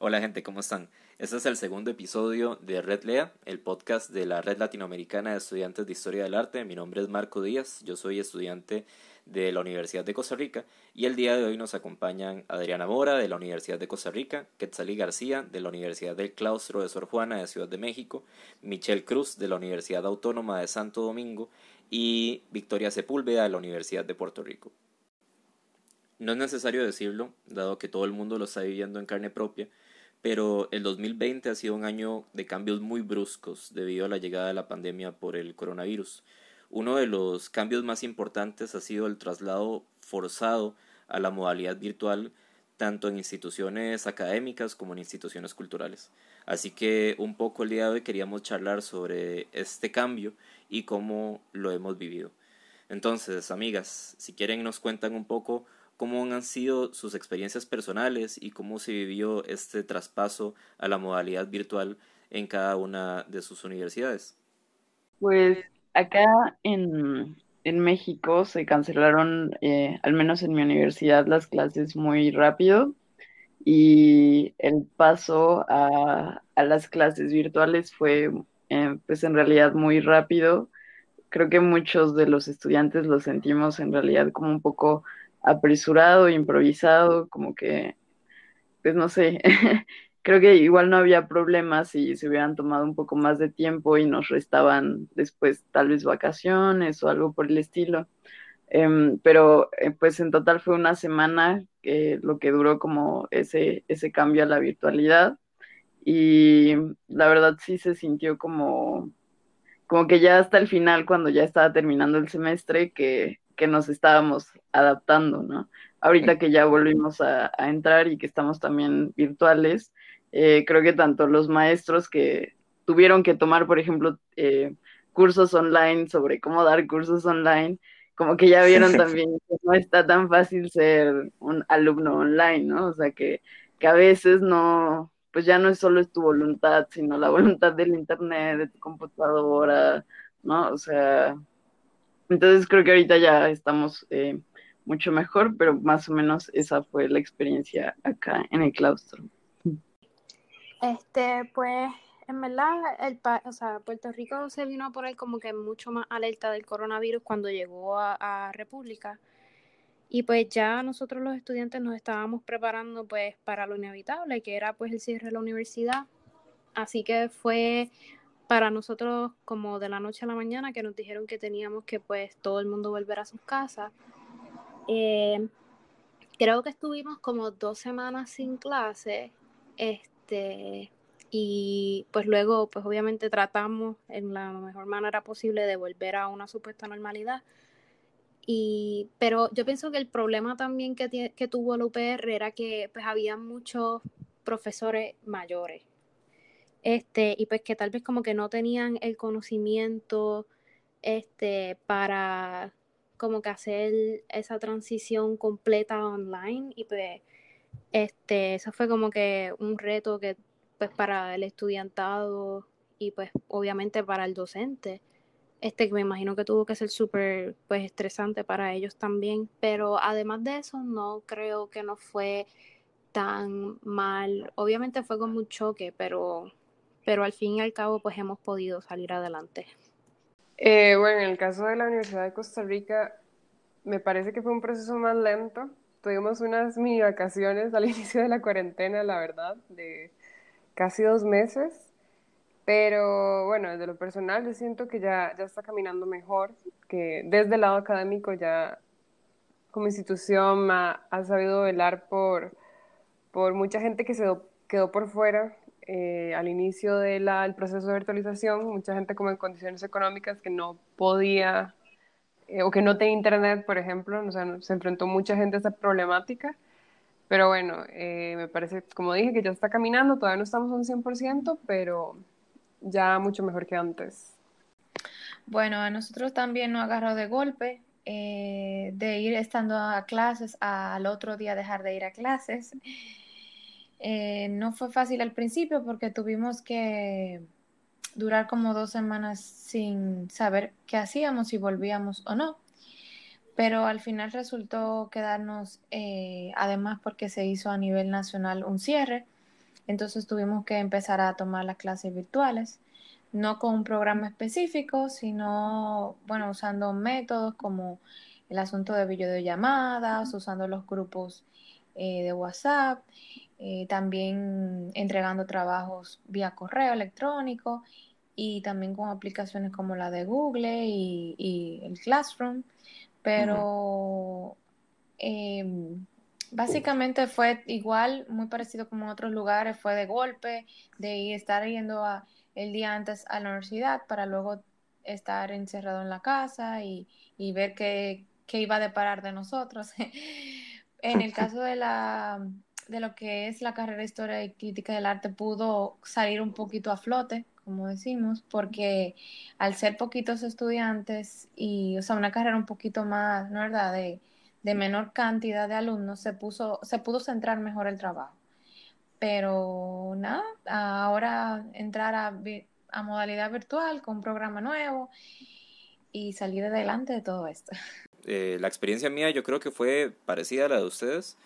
Hola gente, ¿cómo están? Este es el segundo episodio de Red Lea, el podcast de la Red Latinoamericana de Estudiantes de Historia del Arte. Mi nombre es Marco Díaz, yo soy estudiante de la Universidad de Costa Rica y el día de hoy nos acompañan Adriana Mora de la Universidad de Costa Rica, Quetzalí García de la Universidad del Claustro de Sor Juana de Ciudad de México, Michelle Cruz de la Universidad Autónoma de Santo Domingo y Victoria Sepúlveda de la Universidad de Puerto Rico. No es necesario decirlo, dado que todo el mundo lo está viviendo en carne propia, pero el 2020 ha sido un año de cambios muy bruscos debido a la llegada de la pandemia por el coronavirus. Uno de los cambios más importantes ha sido el traslado forzado a la modalidad virtual tanto en instituciones académicas como en instituciones culturales. Así que un poco el día de hoy queríamos charlar sobre este cambio y cómo lo hemos vivido. Entonces, amigas, si quieren nos cuentan un poco cómo han sido sus experiencias personales y cómo se vivió este traspaso a la modalidad virtual en cada una de sus universidades. Pues acá en, México se cancelaron, eh, al menos en mi universidad, las clases muy rápido y el paso a, las clases virtuales fue eh, pues en realidad muy rápido. Creo que muchos de los estudiantes lo sentimos en realidad como un poco apresurado, improvisado, como que, pues no sé, creo que igual no había problemas si se hubieran tomado un poco más de tiempo y nos restaban después tal vez vacaciones o algo por el estilo. Em, pero eh, pues en total fue una semana que lo que duró como ese, ese cambio a la virtualidad y la verdad sí se sintió como, como que ya hasta el final, cuando ya estaba terminando el semestre, que que nos estábamos adaptando, ¿no? Ahorita que ya volvimos a, entrar y que estamos también virtuales, eh, creo que tanto los maestros que tuvieron que tomar, por ejemplo, eh, cursos online sobre cómo dar cursos online, como que ya vieron también que no está tan fácil ser un alumno online, ¿no? O sea, que, que a veces no, pues ya no es solo tu voluntad, sino la voluntad del internet, de tu computadora, ¿no? O sea, entonces creo que ahorita ya estamos eh, mucho mejor, pero más o menos esa fue la experiencia acá en el claustro. Este, pues, en verdad, el o sea, Puerto Rico se vino por ahí como que mucho más alerta del coronavirus cuando llegó a, República. Y pues ya nosotros los estudiantes nos estábamos preparando pues para lo inevitable, que era pues el cierre de la universidad. Así que fue para nosotros como de la noche a la mañana que nos dijeron que teníamos que pues todo el mundo volver a sus casas. Eh, creo que estuvimos como dos semanas sin clase, este, y pues luego pues obviamente tratamos en la mejor manera posible de volver a una supuesta normalidad. Y, pero yo pienso que el problema también que, que tuvo el UPR era que pues había muchos profesores mayores este, y pues que tal vez como que no tenían el conocimiento este, para como que hacer esa transición completa online y pues este, eso fue como que un reto que pues para el estudiantado y pues obviamente para el docente, este que me imagino que tuvo que ser súper pues estresante para ellos también, pero además de eso no creo que no fue tan mal, obviamente fue como un choque, pero pero al fin y al cabo pues hemos podido salir adelante. Eh, bueno, en el caso de la Universidad de Costa Rica, me parece que fue un proceso más lento. Tuvimos unas mini vacaciones al inicio de la cuarentena, la verdad, de casi dos meses. Pero bueno, desde lo personal yo siento que ya, ya está caminando mejor, que desde el lado académico ya como institución ha, ha sabido velar por, por mucha gente que se quedó por fuera eh, al inicio del proceso de virtualización, mucha gente como en condiciones económicas que no podía eh, o que no tenía internet, por ejemplo, o sea, se enfrentó mucha gente a esa problemática. Pero bueno, eh, me parece, como dije, que ya está caminando, todavía no estamos a un 100%, pero ya mucho mejor que antes. Bueno, a nosotros también nos agarró de golpe de ir estando a clases al otro día dejar de ir a clases. Eh, no fue fácil al principio porque tuvimos que durar como dos semanas sin saber qué hacíamos, si volvíamos o no. Pero al final resultó quedarnos, eh, además porque se hizo a nivel nacional un cierre, entonces tuvimos que empezar a tomar las clases virtuales, no con un programa específico, sino, bueno, usando métodos como el asunto de videollamadas, usando los grupos eh, de WhatsApp, eh, también entregando trabajos vía correo electrónico y también con aplicaciones como la de Google y, el Classroom, pero em, básicamente fue igual, muy parecido como en otros lugares, fue de golpe, de estar yendo el día antes a la universidad para luego estar encerrado en la casa y, ver qué, qué iba a deparar de nosotros. en el caso de la de lo que es la carrera de Historia y Crítica del Arte pudo salir un poquito a flote, como decimos, porque al ser poquitos estudiantes y, o sea, una carrera un poquito más, ¿no verdad?, de, menor cantidad de alumnos, se, puso, se pudo centrar mejor el trabajo. Pero nada, ahora entrar a, a modalidad virtual con un programa nuevo y salir adelante de todo esto. Eh, la experiencia mía yo creo que fue parecida a la de ustedes.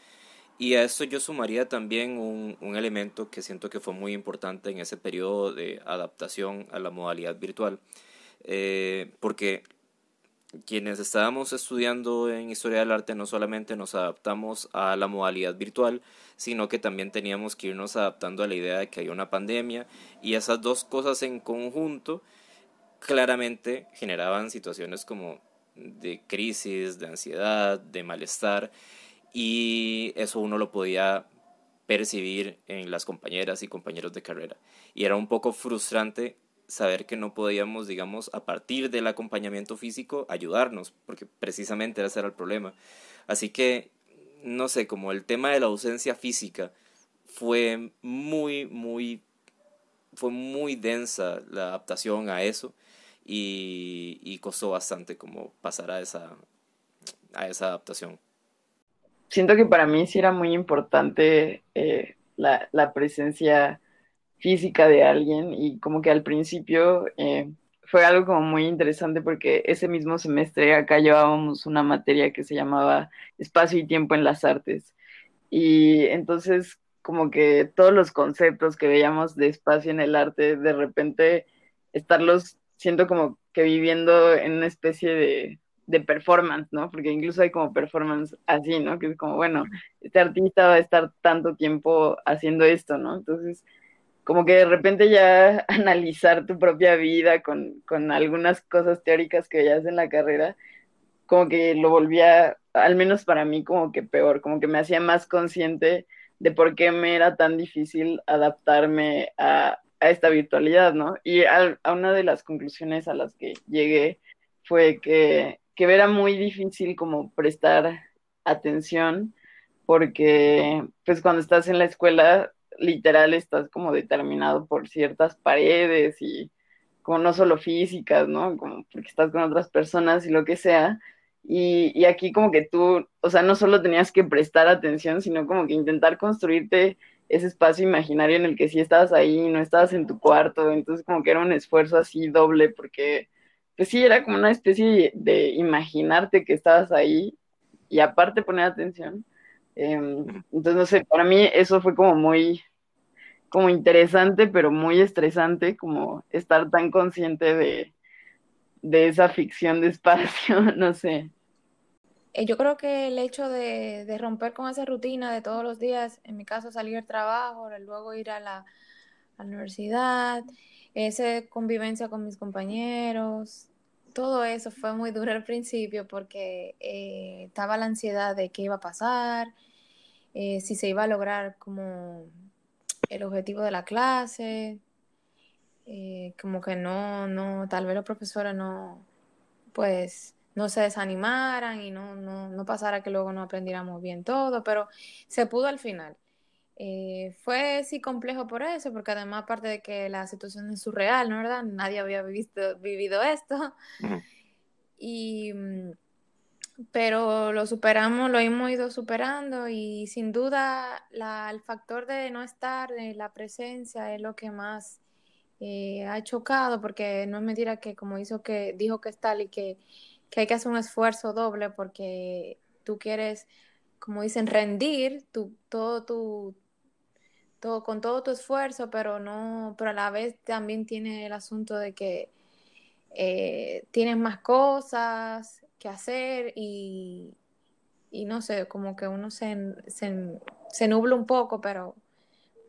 Y a esto yo sumaría también un, un, elemento que siento que fue muy importante en ese periodo de adaptación a la modalidad virtual, eh, porque quienes estábamos estudiando en historia del arte no solamente nos adaptamos a la modalidad virtual, sino que también teníamos que irnos adaptando a la idea de que hay una pandemia y esas dos cosas en conjunto claramente generaban situaciones como de crisis, de ansiedad, de malestar y eso uno lo podía percibir en las compañeras y compañeros de carrera. Y era un poco frustrante saber que no podíamos, digamos, a partir del acompañamiento físico, ayudarnos, porque precisamente ese era el problema. Así que, no sé, como el tema de la ausencia física fue muy, muy, fue muy densa la adaptación a eso y, y costó bastante como pasar a esa, a esa adaptación siento que para mí sí era muy importante eh, la, la, presencia física de alguien y como que al principio eh, fue algo como muy interesante porque ese mismo semestre acá llevábamos una materia que se llamaba espacio y tiempo en las artes. Y entonces como que todos los conceptos que veíamos de espacio en el arte de repente estarlos siento como que viviendo en una especie de de performance, ¿no? Porque incluso hay como performance así, ¿no? Que es como, bueno, este artista va a estar tanto tiempo haciendo esto, ¿no? Entonces, como que de repente ya analizar tu propia vida con, con algunas cosas teóricas que veías en la carrera, como que lo volvía, al menos para mí, como que peor, como que me hacía más consciente de por qué me era tan difícil adaptarme a, a esta virtualidad, ¿no? Y a, a una de las conclusiones a las que llegué fue que que era muy difícil como prestar atención porque pues cuando estás en la escuela literal estás como determinado por ciertas paredes y como no solo físicas, ¿no? Como porque estás con otras personas y lo que sea. Y, y aquí como que tú, o sea, no solo tenías que prestar atención, sino como que intentar construirte ese espacio imaginario en el que sí estabas ahí, no estabas en tu cuarto, entonces como que era un esfuerzo así doble porque pues sí, era como una especie de imaginarte que estabas ahí y aparte poner atención. Em, entonces, no sé, para mí eso fue como muy, como interesante, pero muy estresante, como estar tan consciente de, de esa ficción de espacio, no sé. Eh, yo creo que el hecho de, de, romper con esa rutina de todos los días, en mi caso salir al trabajo, luego ir a la, a la universidad, esa convivencia con mis compañeros, todo eso fue muy duro al principio porque eh, estaba la ansiedad de qué iba a pasar, eh, si se iba a lograr como el objetivo de la clase, eh, como que no, no, tal vez los profesores no, pues, no se desanimaran y no, no, no pasara que luego no aprendiéramos bien todo, pero se pudo al final. Eh, fue sí complejo por eso, porque además aparte de que la situación es surreal, ¿no verdad? Nadie había visto, vivido esto. Y mm, pero lo superamos, lo hemos ido superando y sin duda la, el factor de no estar, de la presencia es lo que más eh, ha chocado, porque no es mentira que como hizo que dijo que es tal y que, que hay que hacer un esfuerzo doble porque tú quieres, como dicen, rendir tu, todo tu, todo, con todo tu esfuerzo, pero no, pero a la vez también tiene el asunto de que eh, tienes más cosas que hacer y, y no sé, como que uno se, se, se nubla un poco, pero,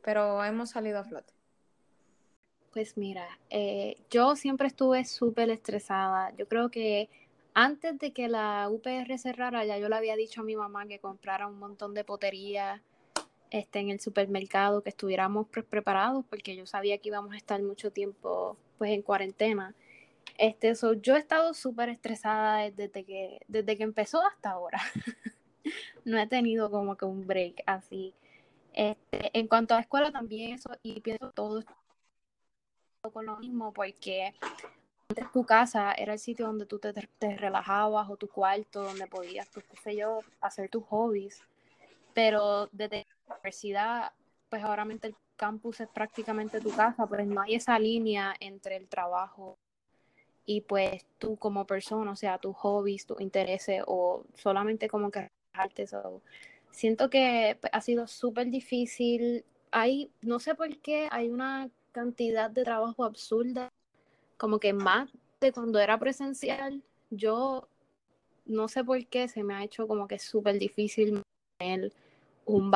pero hemos salido a flote. Pues mira, eh, yo siempre estuve súper estresada. Yo creo que antes de que la UPR cerrara, ya yo le había dicho a mi mamá que comprara un montón de potería este, en el supermercado, que estuviéramos preparados, porque yo sabía que íbamos a estar mucho tiempo pues en cuarentena. Este, yo he estado súper estresada desde que, desde que empezó hasta ahora. no he tenido como que un break así. Este, en cuanto a escuela también eso, y pienso todo con lo mismo, porque antes tu casa era el sitio donde tú te, te relajabas o tu cuarto, donde podías, pues, qué sé yo, hacer tus hobbies. Pero desde universidad, pues ahora el campus es prácticamente tu casa, pues no hay esa línea entre el trabajo y pues tú como persona, o sea, tus hobbies, tus intereses o solamente como que relajarte. siento que pues, ha sido súper difícil. Hay, no sé por qué, hay una cantidad de trabajo absurda, como que más de cuando era presencial. Yo no sé por qué se me ha hecho como que súper difícil tener un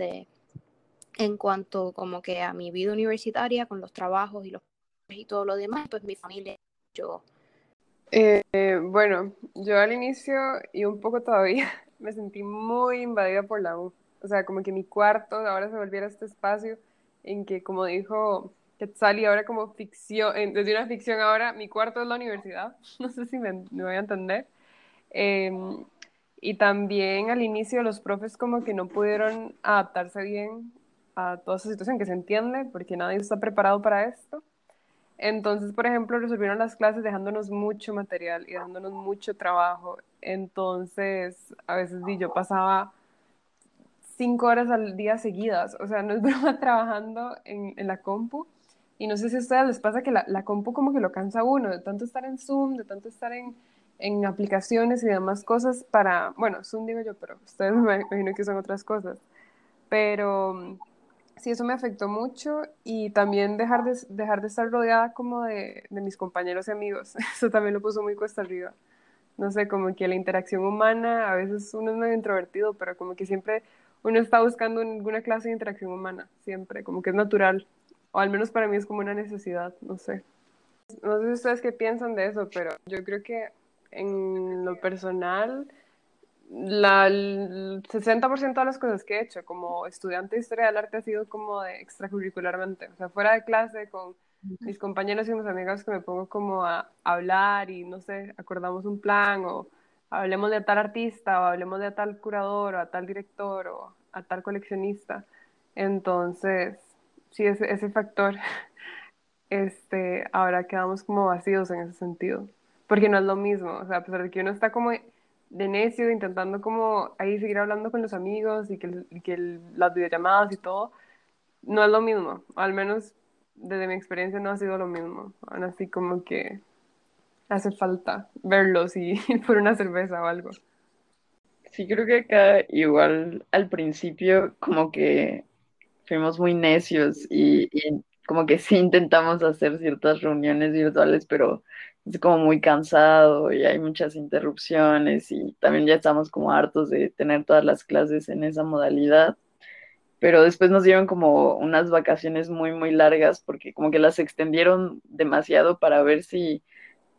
en cuanto como que a mi vida universitaria con los trabajos y los y todo lo demás, pues mi familia yo. Eh, bueno, yo al inicio y un poco todavía me sentí muy invadida por la U. O sea, como que mi cuarto ahora se volviera este espacio en que, como dijo Quetzal, y ahora como ficción, desde una ficción ahora, mi cuarto es la universidad. No sé si me, voy a entender. Em, y también al inicio los profes como que no pudieron adaptarse bien a toda esa situación, que se entiende, porque nadie está preparado para esto. Entonces, por ejemplo, resolvieron las clases dejándonos mucho material y dejándonos mucho trabajo. Entonces, a veces yo pasaba cinco horas al día seguidas, o sea, no es broma trabajando en, en, la compu. Y no sé si a ustedes les pasa que la, la, compu como que lo cansa uno, de tanto estar en Zoom, de tanto estar en, en aplicaciones y demás cosas para, bueno, Zoom digo yo, pero ustedes me imagino que son otras cosas. Pero sí, eso me afectó mucho y también dejar de, dejar de estar rodeada como de, de, mis compañeros y amigos. Eso también lo puso muy cuesta arriba. No sé, como que la interacción humana, a veces uno es medio introvertido, pero como que siempre uno está buscando alguna clase de interacción humana, siempre, como que es natural. O al menos para mí es como una necesidad, no sé. No sé ustedes qué piensan de eso, pero yo creo que en lo personal la, el 60% de las cosas que he hecho como estudiante de historia del arte ha sido como de extracurricularmente, o sea, fuera de clase con mis compañeros y mis amigos que me pongo como a, hablar y no sé, acordamos un plan o hablemos de tal artista o hablemos de tal curador o a tal director o a tal coleccionista. Entonces, sí, ese, ese factor, este, ahora quedamos como vacíos en ese sentido, porque no es lo mismo, o sea, a pesar de que uno está como de necio, intentando como ahí seguir hablando con los amigos y que, que las videollamadas y todo, no es lo mismo, al menos desde mi experiencia no ha sido lo mismo, aún así como que hace falta verlos y ir por una cerveza o algo. Sí, creo que acá igual al principio como que fuimos muy necios y, y como que sí intentamos hacer ciertas reuniones virtuales, pero es como muy cansado y hay muchas interrupciones y también ya estamos como hartos de tener todas las clases en esa modalidad. Pero después nos dieron como unas vacaciones muy, muy largas porque como que las extendieron demasiado para ver si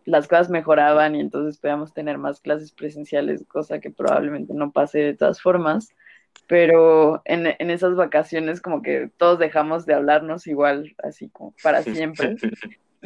las cosas mejoraban y entonces podíamos tener más clases presenciales, cosa que probablemente no pase de todas formas. Pero en, en esas vacaciones como que todos dejamos de hablarnos igual, así como para siempre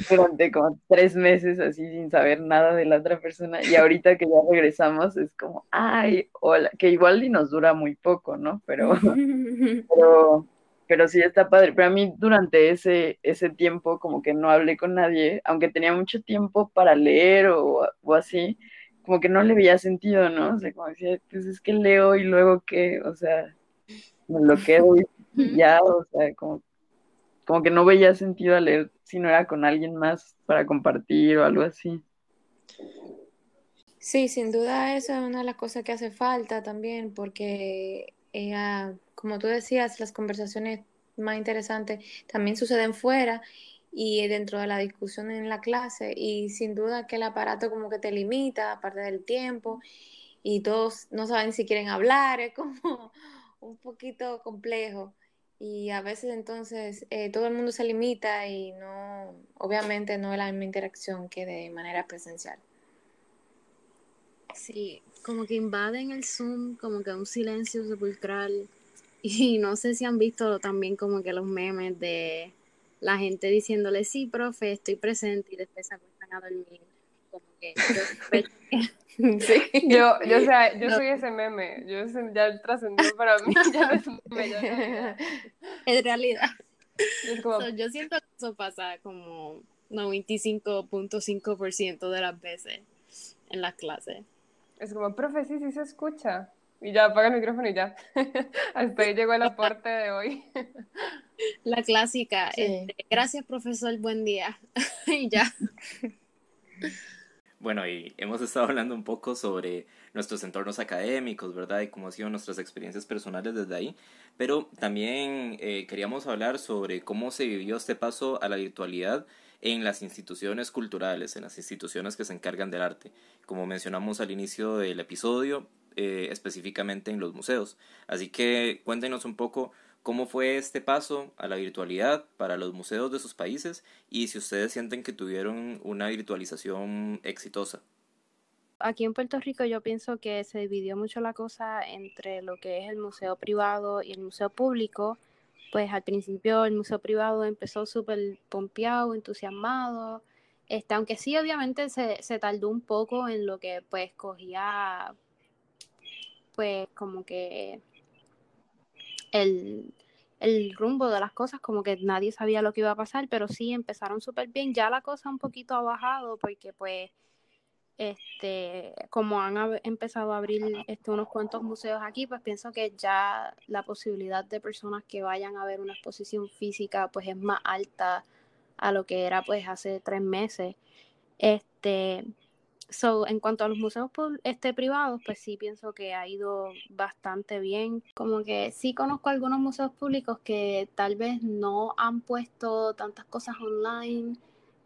durante como tres meses así sin saber nada de la otra persona y ahorita que ya regresamos es como, ay, hola, que igual y nos dura muy poco, ¿no? Pero, pero, pero sí está padre. Pero a mí durante ese, ese tiempo como que no hablé con nadie, aunque tenía mucho tiempo para leer o, o así, como que no le veía sentido, ¿no? O sea, como decía, pues es que leo y luego qué, o sea, me lo quedo y ya, o sea, como como que no veía sentido a leer si no era con alguien más para compartir o algo así. Sí, sin duda eso es una de las cosas que hace falta también, porque como tú decías, las conversaciones más interesantes también suceden fuera y dentro de la discusión en la clase y sin duda que el aparato como que te limita, aparte del tiempo y todos no saben si quieren hablar, es como un poquito complejo y a veces entonces eh, todo el mundo se limita y no, obviamente no es la misma interacción que de manera presencial. Sí, como que invaden el Zoom, como que un silencio sepulcral. Y no sé si han visto también como que los memes de la gente diciéndole, sí, profe, estoy presente y después se acuestan a dormir. Como que Yo, yo, o sea, yo soy ese meme, yo ya trascendió para mí, ya no es un meme, En realidad. yo siento que eso pasa como 95.5% de las veces en las clases. Es como, profe, sí, sí se escucha. Y ya apaga el micrófono y ya. Hasta ahí llegó el aporte de hoy. La clásica. Este, gracias, profesor, buen día. y ya. Bueno, y hemos estado hablando un poco sobre nuestros entornos académicos, ¿verdad? Y cómo han sido nuestras experiencias personales desde ahí. Pero también eh, queríamos hablar sobre cómo se vivió este paso a la virtualidad en las instituciones culturales, en las instituciones que se encargan del arte. Como mencionamos al inicio del episodio, eh, específicamente en los museos. Así que cuéntenos un poco cómo fue este paso a la virtualidad para los museos de sus países y si ustedes sienten que tuvieron una virtualización exitosa. Aquí en Puerto Rico yo pienso que se dividió mucho la cosa entre lo que es el museo privado y el museo público. Pues al principio el museo privado empezó súper pompeado, entusiasmado, este, aunque sí obviamente se, se tardó un poco en lo que pues cogía pues como que el, rumbo de las cosas, como que nadie sabía lo que iba a pasar, pero sí empezaron súper bien. Ya la cosa un poquito ha bajado porque pues este como han empezado a abrir este, unos cuantos museos aquí, pues pienso que ya la posibilidad de personas que vayan a ver una exposición física pues es más alta a lo que era pues hace tres meses. Este, So, en cuanto a los museos este, privados, pues sí pienso que ha ido bastante bien. Como que sí conozco algunos museos públicos que tal vez no han puesto tantas cosas online.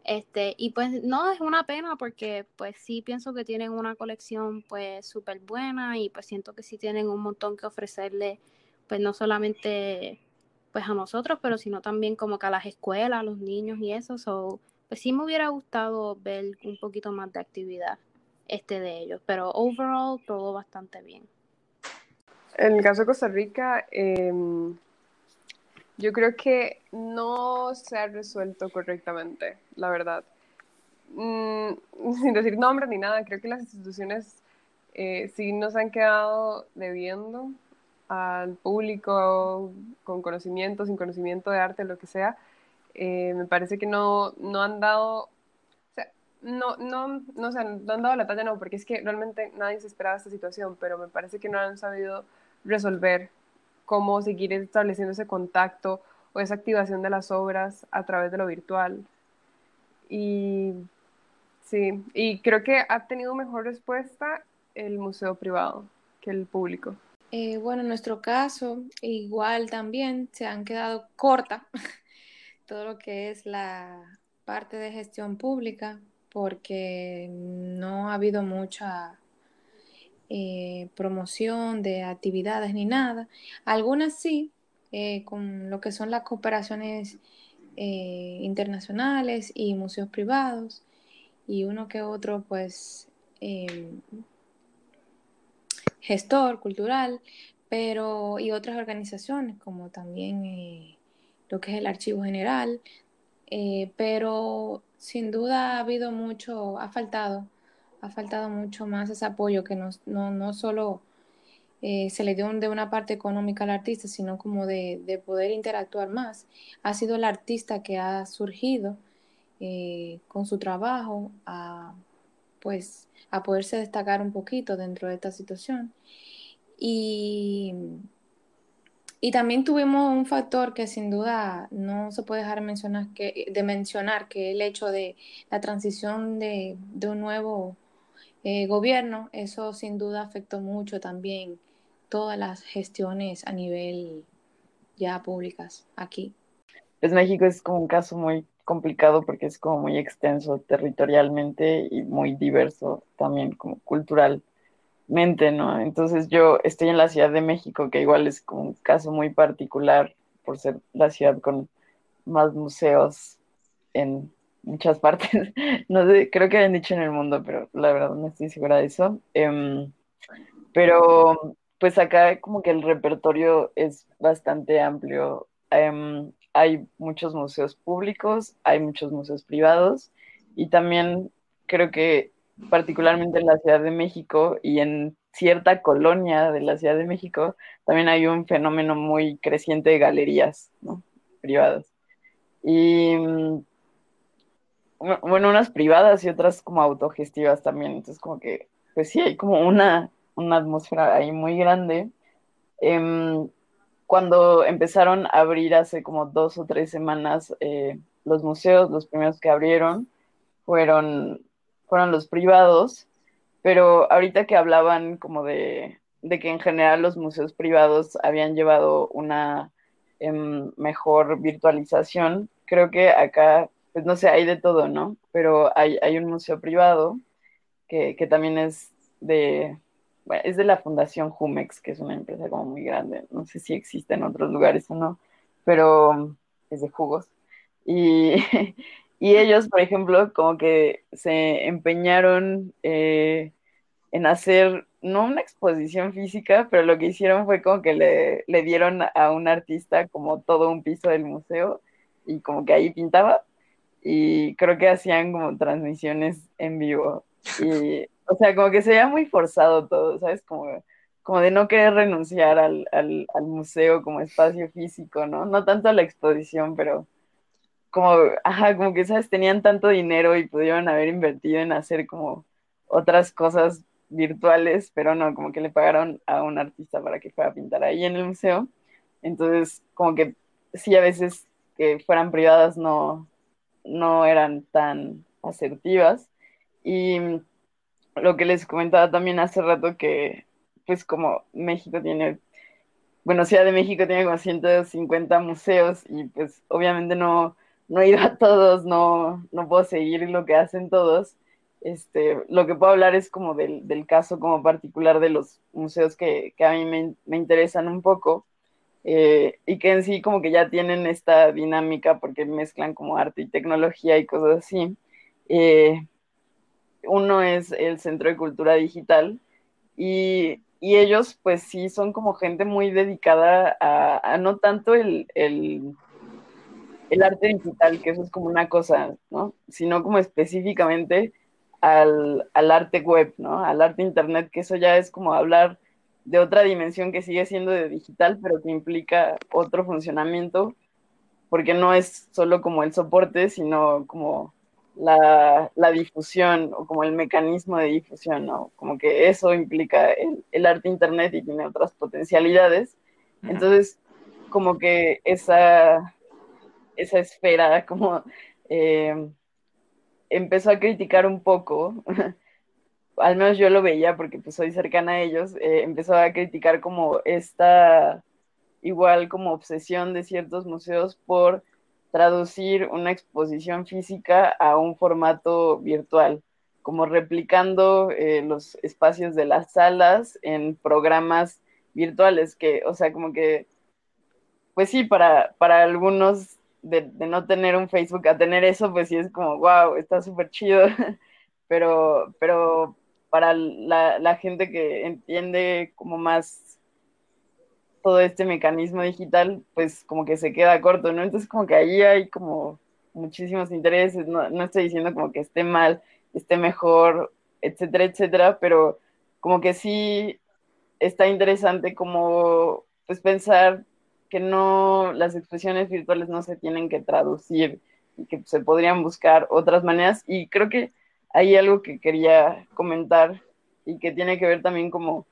Este, y pues no es una pena porque pues sí pienso que tienen una colección pues súper buena y pues siento que sí tienen un montón que ofrecerle pues no solamente pues a nosotros, pero sino también como que a las escuelas, a los niños y eso. So, pues sí me hubiera gustado ver un poquito más de actividad este de ellos, pero overall todo bastante bien. En el caso de Costa Rica, em, yo creo que no se ha resuelto correctamente, la verdad. Mm, sin decir nombres ni nada, creo que las instituciones eh, sí nos han quedado debiendo al público con conocimiento, sin conocimiento de arte, lo que sea, eh, me parece que no, no han dado, o no, no, no, no han dado la talla, no, porque es que realmente nadie se esperaba esta situación, pero me parece que no han sabido resolver cómo seguir estableciendo ese contacto o esa activación de las obras a través de lo virtual. Y sí, y creo que ha tenido mejor respuesta el museo privado que el público. Eh, bueno, en nuestro caso, igual también se han quedado cortas todo lo que es la parte de gestión pública porque no ha habido mucha eh, promoción de actividades ni nada. Algunas sí, eh, con lo que son las cooperaciones eh, internacionales y museos privados y uno que otro pues gestor cultural, pero y otras organizaciones como también lo que es el archivo general, eh, pero sin duda ha habido mucho, ha faltado, ha faltado mucho más ese apoyo que no, no, solo eh, se le dio de una parte económica al artista, sino como de, poder interactuar más. Ha sido el artista que ha surgido eh, con su trabajo a, pues, a poderse destacar un poquito dentro de esta situación. Y y también tuvimos un factor que sin duda no se puede dejar mencionar que, de mencionar, que el hecho de la transición de, un nuevo eh, gobierno, eso sin duda afectó mucho también todas las gestiones a nivel ya públicas aquí. Pues México es como un caso muy complicado porque es como muy extenso territorialmente y muy diverso también como culturalmente, ¿no? Entonces yo estoy en la Ciudad de México, que igual es como un caso muy particular por ser la ciudad con más museos en muchas partes. No sé, creo que habían dicho en el mundo, pero la verdad no estoy segura de eso. Em, pero pues acá como que el repertorio es bastante amplio. Em, hay muchos museos públicos, hay muchos museos privados y también creo que particularmente en la Ciudad de México y en cierta colonia de la Ciudad de México también hay un fenómeno muy creciente de galerías privadas. Y mm, bueno, unas privadas y otras como autogestivas también. Entonces como que, pues sí, hay como una, una atmósfera ahí muy grande. Em, cuando empezaron a abrir hace como dos o tres semanas eh, los museos, los primeros que abrieron fueron, fueron los privados, pero ahorita que hablaban como de, que en general los museos privados habían llevado una em, mejor virtualización, creo que acá, pues no sé, hay de todo, ¿no? Pero hay, hay un museo privado que, que también es de, es de la Fundación Jumex, que es una empresa como muy grande, no sé si existe en otros lugares o no, pero es de jugos. Y, ellos, por ejemplo, como que se empeñaron eh, en hacer, no una exposición física, pero lo que hicieron fue como que le, le dieron a un artista como todo un piso del museo y como que ahí pintaba y creo que hacían como transmisiones en vivo. Y o sea, como que se veía muy forzado todo, ¿sabes? Como, como de no querer renunciar al, al, al, museo como espacio físico, ¿no? No tanto a la exposición, pero como, ajá, como que, ¿sabes? Tenían tanto dinero y pudieron haber invertido en hacer como otras cosas virtuales, pero no, como que le pagaron a un artista para que fuera a pintar ahí en el museo. Entonces, como que sí, a veces que fueran privadas no, no eran tan asertivas. Y lo que les comentaba también hace rato que, pues como México tiene, bueno, Ciudad de México tiene como 150 museos y pues obviamente no, no he ido a todos, no, no puedo seguir lo que hacen todos. Este, lo que puedo hablar es como del, del caso como particular de los museos que, que a mí me, me, interesan un poco eh, y que en sí como que ya tienen esta dinámica porque mezclan como arte y tecnología y cosas así. Eh, uno es el Centro de Cultura Digital y, ellos pues sí son como gente muy dedicada a, no tanto el, el, arte digital, que eso es como una cosa, ¿no? Sino como específicamente al, al, arte web, ¿no? Al arte internet, que eso ya es como hablar de otra dimensión que sigue siendo de digital, pero que implica otro funcionamiento, porque no es solo como el soporte, sino como la, la, difusión o como el mecanismo de difusión, ¿no? Como que eso implica el, el arte internet y tiene otras potencialidades. Entonces, como que esa, esa esfera como eh, empezó a criticar un poco, al menos yo lo veía porque pues soy cercana a ellos, eh, empezó a criticar como esta igual como obsesión de ciertos museos por traducir una exposición física a un formato virtual, como replicando eh, los espacios de las salas en programas virtuales, que, o sea, como que, pues sí, para, para algunos de, no tener un Facebook a tener eso, pues sí es como, wow, está súper chido, pero, pero para la, la gente que entiende como más todo este mecanismo digital, pues como que se queda corto, ¿no? Entonces como que ahí hay como muchísimos intereses, no, no estoy diciendo como que esté mal, esté mejor, etcétera, etcétera, pero como que sí está interesante como pues pensar que no, las expresiones virtuales no se tienen que traducir y que se podrían buscar otras maneras y creo que hay algo que quería comentar y que tiene que ver también como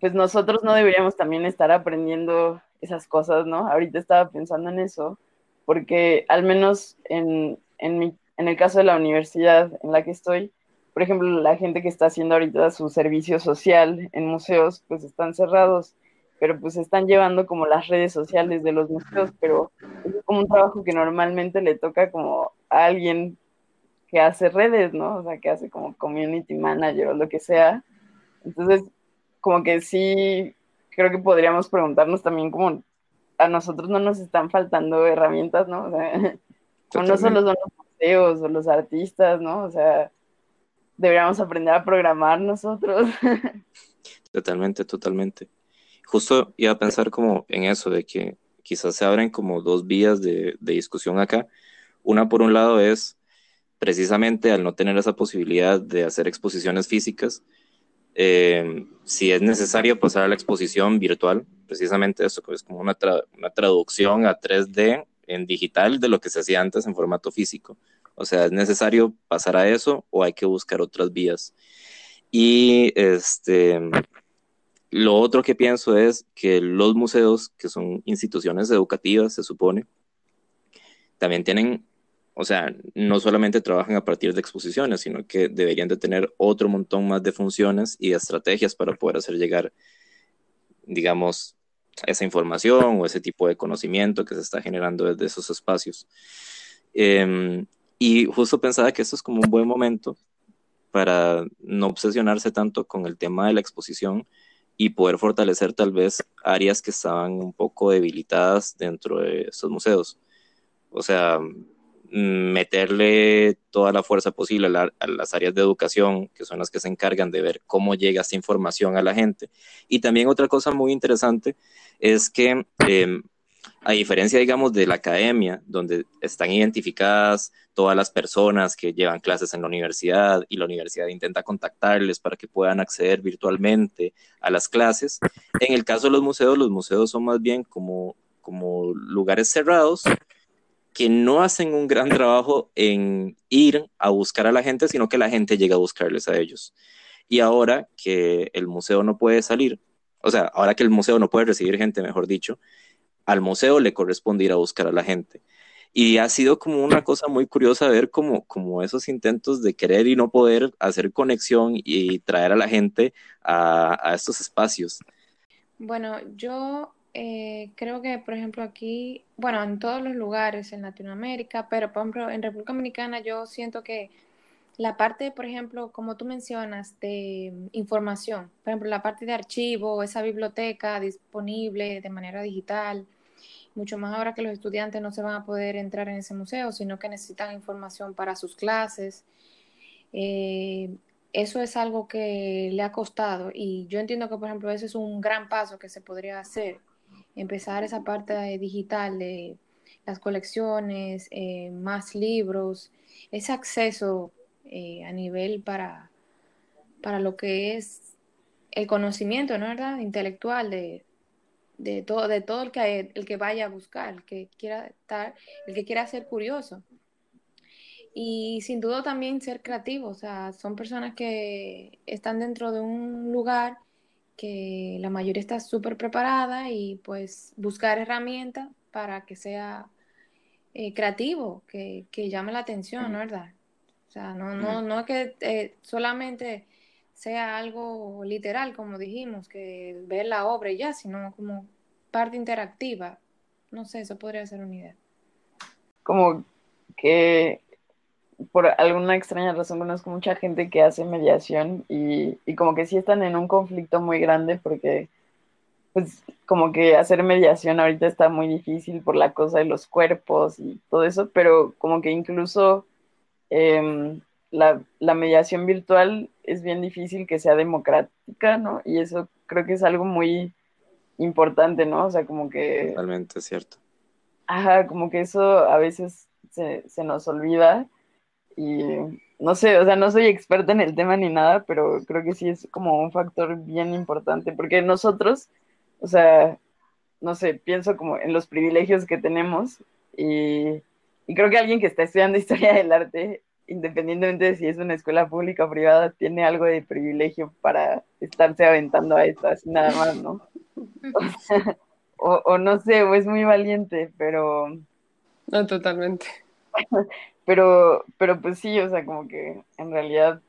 pues nosotros no deberíamos también estar aprendiendo esas cosas, ¿no? Ahorita estaba pensando en eso, porque al menos en, en, en el caso de la universidad en la que estoy, por ejemplo, la gente que está haciendo ahorita su servicio social en museos, pues están cerrados. Pero pues están llevando como las redes sociales de los museos, pero es como un trabajo que normalmente le toca como a alguien que hace redes, ¿no? O sea, que hace como community manager o lo que sea. Entonces, como que sí, creo que podríamos preguntarnos también como a nosotros no nos están faltando herramientas, ¿no? O sea, no solo son los museos o los artistas, ¿no? O sea, deberíamos aprender a programar nosotros. Totalmente, totalmente. Justo iba a pensar como en eso, de que quizás se abren como dos vías de, de discusión acá. Una, por un lado, es precisamente al no tener esa posibilidad de hacer exposiciones físicas, eh, si es necesario pasar a la exposición virtual, precisamente eso, que es como una, una traducción a 3D en digital de lo que se hacía antes en formato físico. O sea, es necesario pasar a eso o hay que buscar otras vías. Y este, lo otro que pienso es que los museos, que son instituciones educativas, se supone, también tienen o sea, no solamente trabajan a partir de exposiciones, sino que deberían de tener otro montón más de funciones y de estrategias para poder hacer llegar, digamos, esa información o ese tipo de conocimiento que se está generando desde esos espacios. Em, y justo pensaba que esto es como un buen momento para no obsesionarse tanto con el tema de la exposición y poder fortalecer tal vez áreas que estaban un poco debilitadas dentro de esos museos. O sea, meterle toda la fuerza posible a, las áreas de educación, que son las que se encargan de ver cómo llega esta información a la gente. Y también otra cosa muy interesante es que, em, a diferencia, digamos, de la academia, donde están identificadas todas las personas que llevan clases en la universidad y la universidad intenta contactarles para que puedan acceder virtualmente a las clases, en el caso de los museos, los museos son más bien como, como lugares cerrados que no hacen un gran trabajo en ir a buscar a la gente, sino que la gente llega a buscarles a ellos. Y ahora que el museo no puede salir, o sea, ahora que el museo no puede recibir gente, mejor dicho, al museo le corresponde ir a buscar a la gente. Y ha sido como una cosa muy curiosa ver como, como esos intentos de querer y no poder hacer conexión y traer a la gente a, a estos espacios. Bueno, yo eh, creo que, por ejemplo, aquí, bueno, en todos los lugares en Latinoamérica, pero por ejemplo, en República Dominicana yo siento que la parte, por ejemplo, como tú mencionas, de información, por ejemplo, la parte de archivo, esa biblioteca disponible de manera digital, mucho más ahora que los estudiantes no se van a poder entrar en ese museo, sino que necesitan información para sus clases. Eh, eso es algo que le ha costado y yo entiendo que, por ejemplo, ese es un gran paso que se podría hacer empezar esa parte digital de las colecciones, eh, más libros, ese acceso eh, a nivel para, para lo que es el conocimiento, ¿no verdad? Intelectual de, de todo, de todo el que, el que vaya a buscar, el que quiera estar, el que quiera ser curioso. Y sin duda también ser creativo, o sea, son personas que están dentro de un lugar que la mayoría está súper preparada y pues buscar herramientas para que sea eh, creativo, que, llame la atención, ¿no verdad? O sea, no, no, no que eh, solamente sea algo literal, como dijimos, que ver la obra y ya, sino como parte interactiva. No sé, eso podría ser una idea. Como que por alguna extraña razón conozco mucha gente que hace mediación y, como que sí están en un conflicto muy grande porque pues como que hacer mediación ahorita está muy difícil por la cosa de los cuerpos y todo eso, pero como que incluso em, la, la, mediación virtual es bien difícil que sea democrática, ¿no? Y eso creo que es algo muy importante, ¿no? O sea, como que... Totalmente cierto. Ajá, como que eso a veces se, se nos olvida y no sé, o sea, no soy experta en el tema ni nada, pero creo que sí es como un factor bien importante, porque nosotros, o sea, no sé, pienso como en los privilegios que tenemos y, creo que alguien que está estudiando historia del arte, independientemente de si es una escuela pública o privada, tiene algo de privilegio para estarse aventando a esto así nada más, ¿no? O, o no sé, o es muy valiente, pero... No, totalmente. Pero, pero pues sí, o sea, como que en realidad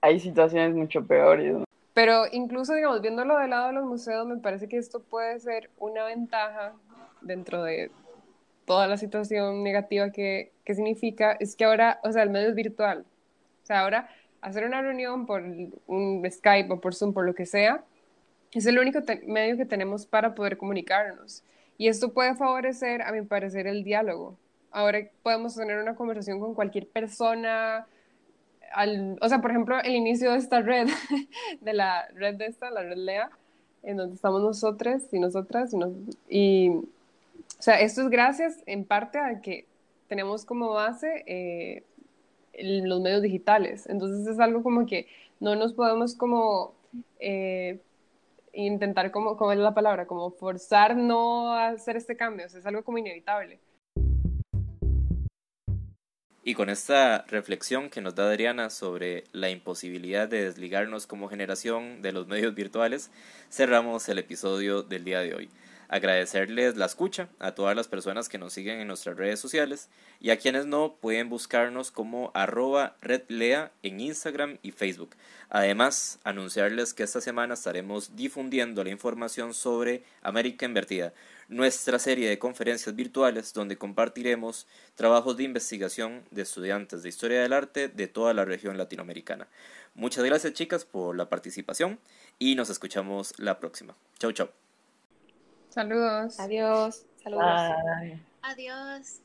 hay situaciones mucho peores. Pero incluso, digamos, viéndolo del lado de los museos, me parece que esto puede ser una ventaja dentro de toda la situación negativa que, que significa, es que ahora, o sea, el medio es virtual. O sea, ahora hacer una reunión por un Skype o por Zoom, por lo que sea, es el único medio que tenemos para poder comunicarnos. Y esto puede favorecer, a mi parecer, el diálogo. Ahora podemos tener una conversación con cualquier persona. Al, o sea, por ejemplo, el inicio de esta red, de la red de esta, la red LEA, en donde estamos nosotros y nosotras. Y, o sea, esto es gracias en parte a que tenemos como base eh, los medios digitales. Entonces es algo como que no nos podemos como eh, intentar, como, ¿cómo es la palabra? Como forzar no hacer este cambio. es algo como inevitable. Y con esta reflexión que nos da Adriana sobre la imposibilidad de desligarnos como generación de los medios virtuales, cerramos el episodio del día de hoy agradecerles la escucha a todas las personas que nos siguen en nuestras redes sociales y a quienes no pueden buscarnos como redlea en Instagram y Facebook. Además, anunciarles que esta semana estaremos difundiendo la información sobre América Invertida, nuestra serie de conferencias virtuales donde compartiremos trabajos de investigación de estudiantes de historia del arte de toda la región latinoamericana. Muchas gracias chicas por la participación y nos escuchamos la próxima. Chau chau. Saludos. Adiós. Saludos. Adiós.